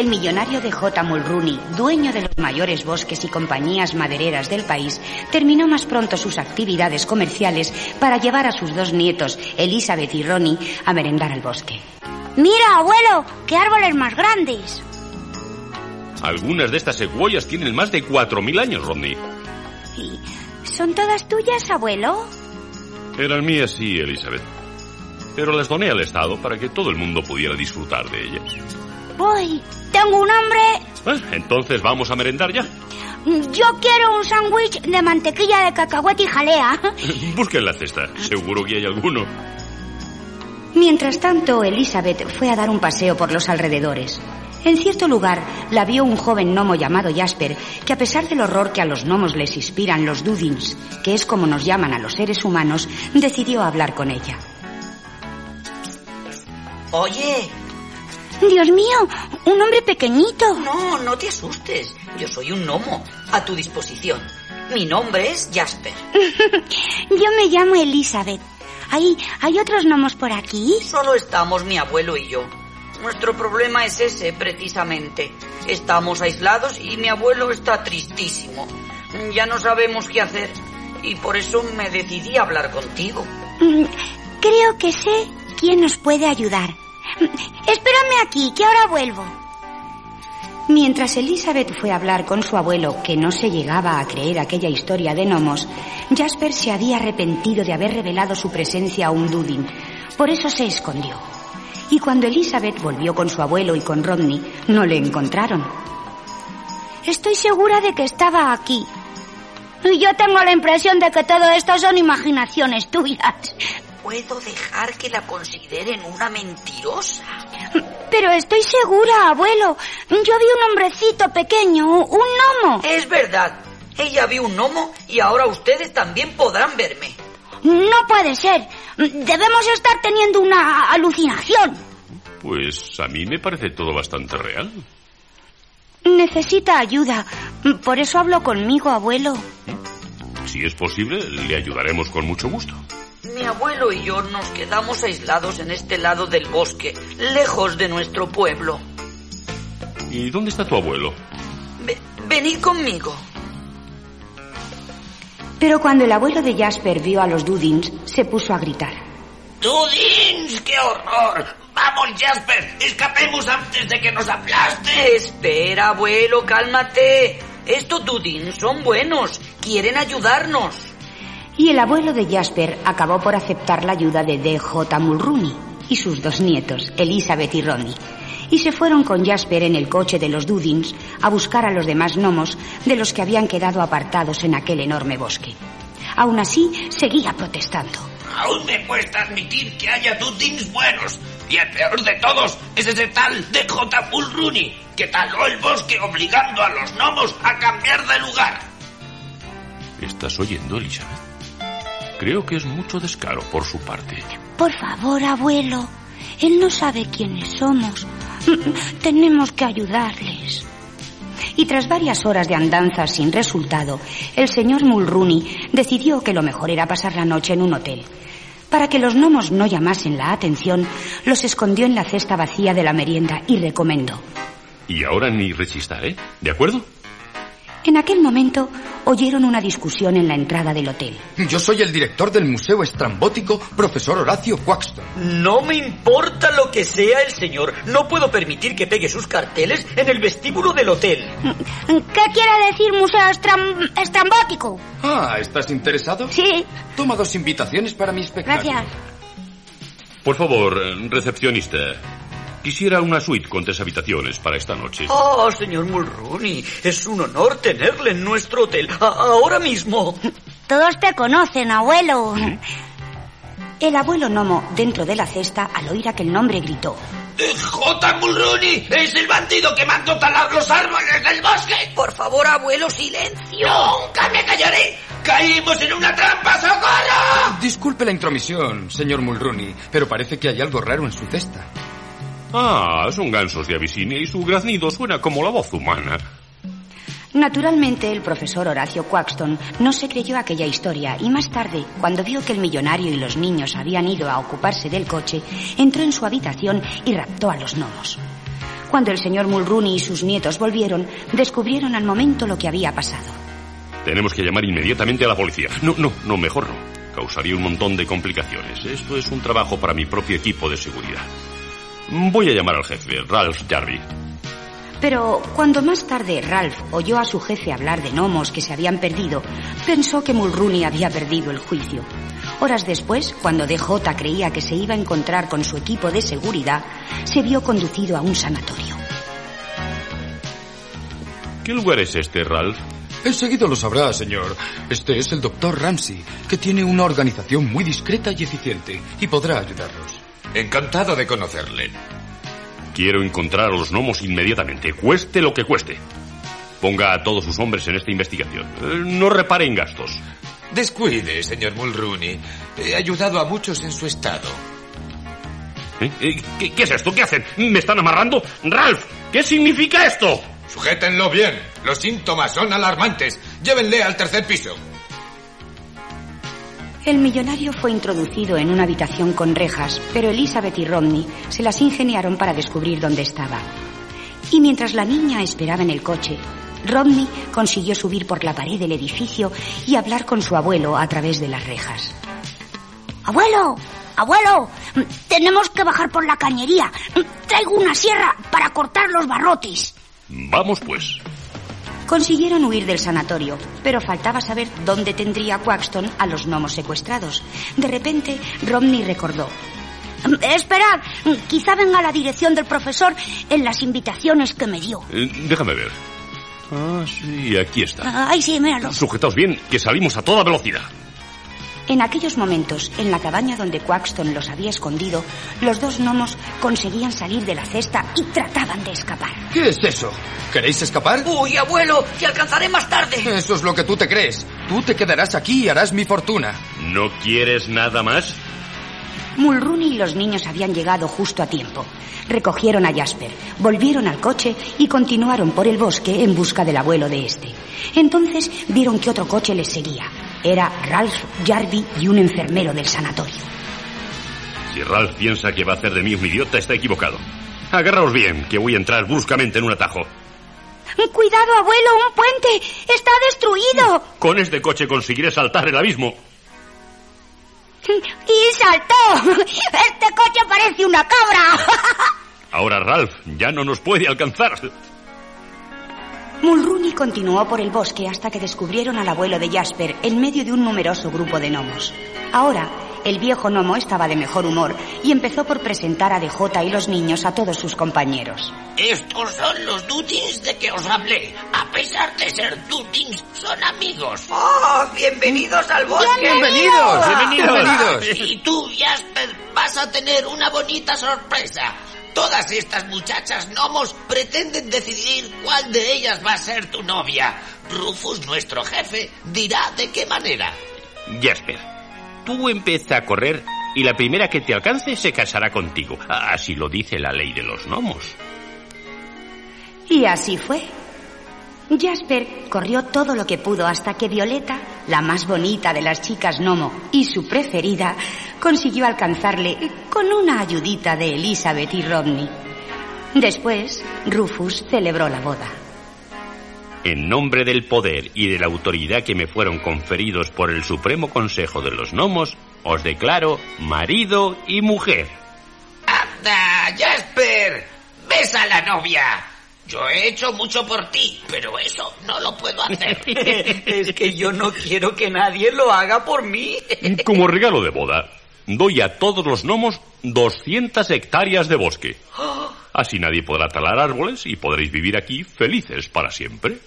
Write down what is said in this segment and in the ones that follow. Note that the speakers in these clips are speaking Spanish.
el millonario de J. Mulrooney, dueño de los mayores bosques y compañías madereras del país, terminó más pronto sus actividades comerciales para llevar a sus dos nietos, Elizabeth y Ronnie, a merendar al bosque. Mira, abuelo, qué árboles más grandes. Algunas de estas secuoyas tienen más de 4.000 años, Rodney. ¿Y son todas tuyas, abuelo? Eran mías, sí, Elizabeth. Pero las doné al Estado para que todo el mundo pudiera disfrutar de ellas. Voy, tengo un hambre. Ah, entonces vamos a merendar ya. Yo quiero un sándwich de mantequilla de cacahuete y jalea. Busquen la cesta, seguro que hay alguno. Mientras tanto, Elizabeth fue a dar un paseo por los alrededores. En cierto lugar la vio un joven gnomo llamado Jasper, que a pesar del horror que a los gnomos les inspiran los Dudins, que es como nos llaman a los seres humanos, decidió hablar con ella. Oye, Dios mío, un hombre pequeñito. no, no te asustes. Yo soy un gnomo, a tu disposición. Mi nombre es Jasper. Yo me llamo Elizabeth. ¿Hay, ¿Hay otros gnomos por aquí? Solo estamos mi abuelo y yo. Nuestro problema es ese, precisamente. Estamos aislados y mi abuelo está tristísimo. Ya no sabemos qué hacer. Y por eso me decidí a hablar contigo. Mm, Creo que sé quién nos puede ayudar. Espérame aquí, que ahora vuelvo. Mientras Elizabeth fue a hablar con su abuelo, que no se llegaba a creer aquella historia de gnomos, Jasper se había arrepentido de haber revelado su presencia a un Dudin. Por eso se escondió. Y cuando Elizabeth volvió con su abuelo y con Rodney, no le encontraron. Estoy segura de que estaba aquí. Y yo tengo la impresión de que todo esto son imaginaciones tuyas. ¿Puedo dejar que la consideren una mentirosa? Pero estoy segura, abuelo. Yo vi un hombrecito pequeño, un gnomo. Es verdad. Ella vio un gnomo y ahora ustedes también podrán verme. No puede ser. Debemos estar teniendo una alucinación. Pues a mí me parece todo bastante real. Necesita ayuda. Por eso habló conmigo, abuelo. Si es posible, le ayudaremos con mucho gusto. Mi abuelo y yo nos quedamos aislados en este lado del bosque, lejos de nuestro pueblo. ¿Y dónde está tu abuelo? Ve- venid conmigo. Pero cuando el abuelo de Jasper vio a los Dudins, se puso a gritar. ¡Dudins! ¡Qué horror! ¡Vamos, Jasper! ¡Escapemos antes de que nos aplaste! Espera, abuelo, cálmate. Estos Dudins son buenos, quieren ayudarnos. Y el abuelo de Jasper acabó por aceptar la ayuda de D.J. Mulrooney y sus dos nietos, Elizabeth y Ronnie. Y se fueron con Jasper en el coche de los Dudins a buscar a los demás gnomos de los que habían quedado apartados en aquel enorme bosque. Aún así, seguía protestando. Aún me cuesta admitir que haya Dudins buenos. Y el peor de todos es ese tal de J. Mulrooney, que taló el bosque obligando a los gnomos a cambiar de lugar. ¿Estás oyendo, Elizabeth? Creo que es mucho descaro por su parte. Por favor, abuelo. Él no sabe quiénes somos. Tenemos que ayudarles. Y tras varias horas de andanzas sin resultado, el señor Mulrooney decidió que lo mejor era pasar la noche en un hotel. Para que los gnomos no llamasen la atención, los escondió en la cesta vacía de la merienda y recomendó. Y ahora ni rechistaré, ¿de acuerdo? En aquel momento oyeron una discusión en la entrada del hotel. Yo soy el director del Museo Estrambótico, profesor Horacio Quaxton. No me importa lo que sea el señor. No puedo permitir que pegue sus carteles en el vestíbulo del hotel. ¿Qué quiere decir museo estram- estrambótico? Ah, ¿estás interesado? Sí, Toma dos invitaciones para mi espectáculo. gracias. Por favor, recepcionista. Quisiera una suite con tres habitaciones para esta noche. Oh, señor Mulrooney, es un honor tenerle en nuestro hotel. A- ahora mismo. Todos te conocen, abuelo. El abuelo gnomo, dentro de la cesta, al oír aquel nombre, gritó. J. Mulrooney es el bandido que mandó talar los árboles del bosque. Por favor, abuelo, silencio. ¡Nunca me callaré! ¡Caímos en una trampa, socorro! Disculpe la intromisión, señor Mulrooney, pero parece que hay algo raro en su cesta. Ah, son gansos de Abisinia y su graznido suena como la voz humana. Naturalmente, el profesor Horacio Quaxton no se creyó aquella historia y más tarde, cuando vio que el millonario y los niños habían ido a ocuparse del coche, entró en su habitación y raptó a los gnomos. Cuando el señor Mulrooney y sus nietos volvieron, descubrieron al momento lo que había pasado. Tenemos que llamar inmediatamente a la policía. No, no, no, mejor no. Causaría un montón de complicaciones. Esto es un trabajo para mi propio equipo de seguridad. Voy a llamar al jefe, Ralph Jarvie. Pero cuando más tarde Ralph oyó a su jefe hablar de gnomos que se habían perdido, pensó que Mulrooney había perdido el juicio. Horas después, cuando DJ creía que se iba a encontrar con su equipo de seguridad, se vio conducido a un sanatorio. ¿Qué lugar es este, Ralph? Enseguida lo sabrá, señor. Este es el doctor Ramsey, que tiene una organización muy discreta y eficiente, y podrá ayudarlos. Encantado de conocerle. Quiero encontrar a los gnomos inmediatamente, cueste lo que cueste. Ponga a todos sus hombres en esta investigación. Eh, no repare en gastos. Descuide, señor Mulrooney. He ayudado a muchos en su estado. ¿Eh? Eh, ¿Qué, qué es esto? ¿Qué hacen? ¿Me están amarrando? Ralph, ¿qué significa esto? Sujétenlo bien. Los síntomas son alarmantes. Llévenle al tercer piso. El millonario fue introducido en una habitación con rejas, pero Elizabeth y Rodney se las ingeniaron para descubrir dónde estaba. Y mientras la niña esperaba en el coche, Rodney consiguió subir por la pared del edificio y hablar con su abuelo a través de las rejas. Abuelo, abuelo, tenemos que bajar por la cañería. Traigo una sierra para cortar los barrotes. Vamos pues. Consiguieron huir del sanatorio, pero faltaba saber dónde tendría Quaxton a los gnomos secuestrados. De repente, Romney recordó. Esperad, quizá venga la dirección del profesor en las invitaciones que me dio. Eh, déjame ver. Ah, sí, aquí está. Ay, sí, míralo. Sujetaos bien, que salimos a toda velocidad. En aquellos momentos, en la cabaña donde Quaxton los había escondido, los dos gnomos conseguían salir de la cesta y trataban de escapar. ¿Qué es eso? ¿Queréis escapar? Uy, abuelo, te alcanzaré más tarde. Eso es lo que tú te crees. Tú te quedarás aquí y harás mi fortuna. ¿No quieres nada más? Mulrooney y los niños habían llegado justo a tiempo. Recogieron a Jasper, volvieron al coche y continuaron por el bosque en busca del abuelo de este. Entonces vieron que otro coche les seguía. Era Ralph Jarvie y un enfermero del sanatorio. Si Ralph piensa que va a hacer de mí un idiota, está equivocado. Agarraos bien, que voy a entrar bruscamente en un atajo. Cuidado, abuelo, un puente. Está destruido. Con este coche conseguiré saltar el abismo. Y saltó. Este coche parece una cabra. Ahora Ralph ya no nos puede alcanzar. Mulrooney continuó por el bosque hasta que descubrieron al abuelo de Jasper en medio de un numeroso grupo de gnomos. Ahora, el viejo gnomo estaba de mejor humor y empezó por presentar a DJ y los niños a todos sus compañeros. Estos son los Dutins de que os hablé. A pesar de ser Dutins, son amigos. ¡Oh, bienvenidos al bosque! ¡Bienvenidos! ¡Bienvenidos! Y tú, Jasper, vas a tener una bonita sorpresa. Todas estas muchachas gnomos pretenden decidir cuál de ellas va a ser tu novia. Rufus, nuestro jefe, dirá de qué manera. Jasper, tú empieza a correr y la primera que te alcance se casará contigo. Así lo dice la ley de los gnomos. Y así fue. Jasper corrió todo lo que pudo hasta que Violeta, la más bonita de las chicas gnomo y su preferida, consiguió alcanzarle con una ayudita de Elizabeth y Rodney. Después, Rufus celebró la boda. En nombre del poder y de la autoridad que me fueron conferidos por el Supremo Consejo de los Gnomos, os declaro marido y mujer. ¡Anda, Jasper! ¡Besa a la novia! Yo he hecho mucho por ti, pero eso no lo puedo hacer. es que yo no quiero que nadie lo haga por mí. Como regalo de boda, doy a todos los gnomos 200 hectáreas de bosque. Así nadie podrá talar árboles y podréis vivir aquí felices para siempre.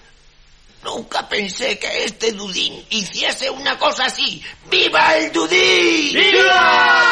Nunca pensé que este Dudín hiciese una cosa así. ¡Viva el Dudín! ¡Viva! ¡Viva!